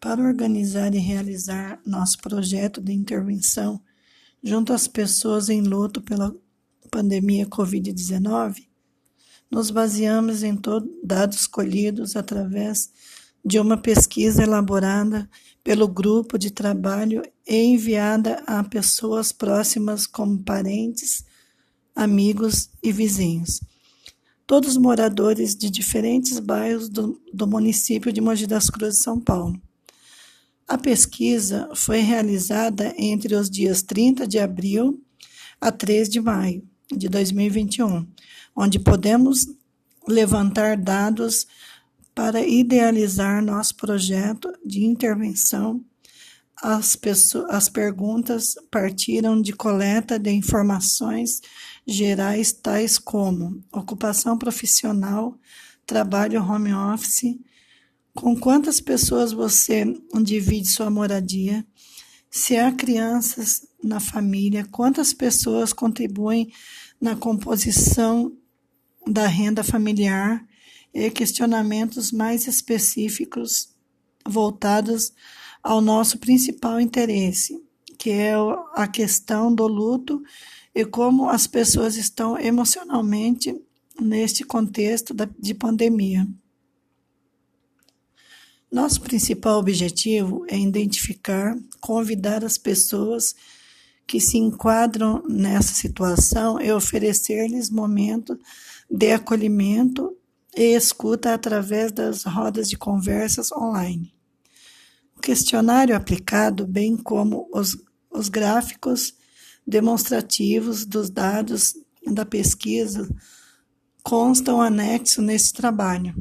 Para organizar e realizar nosso projeto de intervenção junto às pessoas em luto pela pandemia Covid-19, nos baseamos em dados colhidos através de uma pesquisa elaborada pelo grupo de trabalho e enviada a pessoas próximas como parentes, amigos e vizinhos. Todos moradores de diferentes bairros do, do município de Mogi das Cruzes, São Paulo. A pesquisa foi realizada entre os dias 30 de abril a 3 de maio de 2021, onde podemos levantar dados para idealizar nosso projeto de intervenção. As, pessoas, as perguntas partiram de coleta de informações gerais, tais como ocupação profissional, trabalho home office, com quantas pessoas você divide sua moradia, se há crianças na família, quantas pessoas contribuem na composição da renda familiar e questionamentos mais específicos voltados ao nosso principal interesse, que é a questão do luto e como as pessoas estão emocionalmente neste contexto de pandemia. Nosso principal objetivo é identificar, convidar as pessoas que se enquadram nessa situação e oferecer-lhes momento de acolhimento e escuta através das rodas de conversas online. O questionário aplicado, bem como os, os gráficos demonstrativos dos dados da pesquisa, constam anexo nesse trabalho.